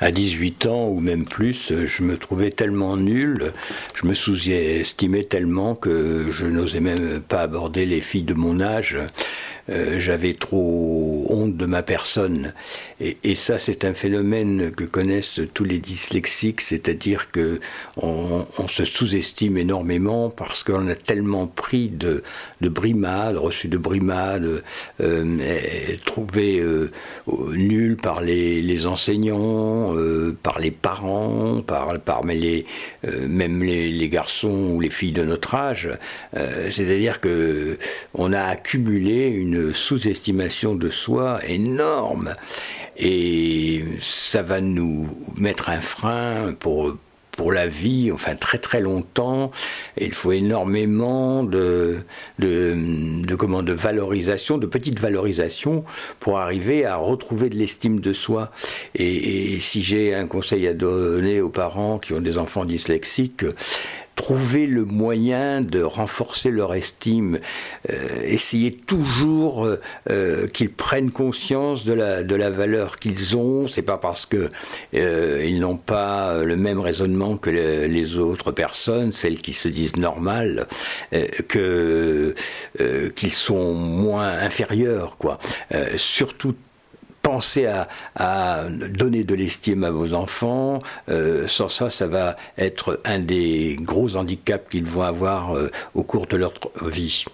à 18 ans ou même plus, je me trouvais tellement nul, je me sous-estimais tellement que je n'osais même pas aborder les filles de mon âge. Euh, j'avais trop honte de ma personne. Et, ça, c'est un phénomène que connaissent tous les dyslexiques, c'est-à-dire que on, se sous-estime énormément parce qu'on a tellement pris de, de brimades, reçu de brimades, euh, trouvé euh, nul par les, enseignants, euh, par les parents, par, même les, les, garçons ou les filles de notre âge. C'est-à-dire que on a accumulé une sous-estimation de soi énorme. Et ça va nous mettre un frein pour, pour la vie, enfin très très longtemps. il faut énormément de, de, de, comment, de valorisation, de petite valorisation pour arriver à retrouver de l'estime de soi. Et si j'ai un conseil à donner aux parents qui ont des enfants dyslexiques, trouver le moyen de renforcer leur estime, euh, essayer toujours euh, euh, qu'ils prennent conscience de la, de la valeur qu'ils ont. C'est pas parce que euh, ils n'ont pas le même raisonnement que le, les autres personnes, celles qui se disent normales, que qu'ils sont moins inférieurs, quoi. surtout pensez à, donner de l'estime à vos enfants. Euh, sans ça, ça va être un des gros handicaps qu'ils vont avoir euh, au cours de leur vie.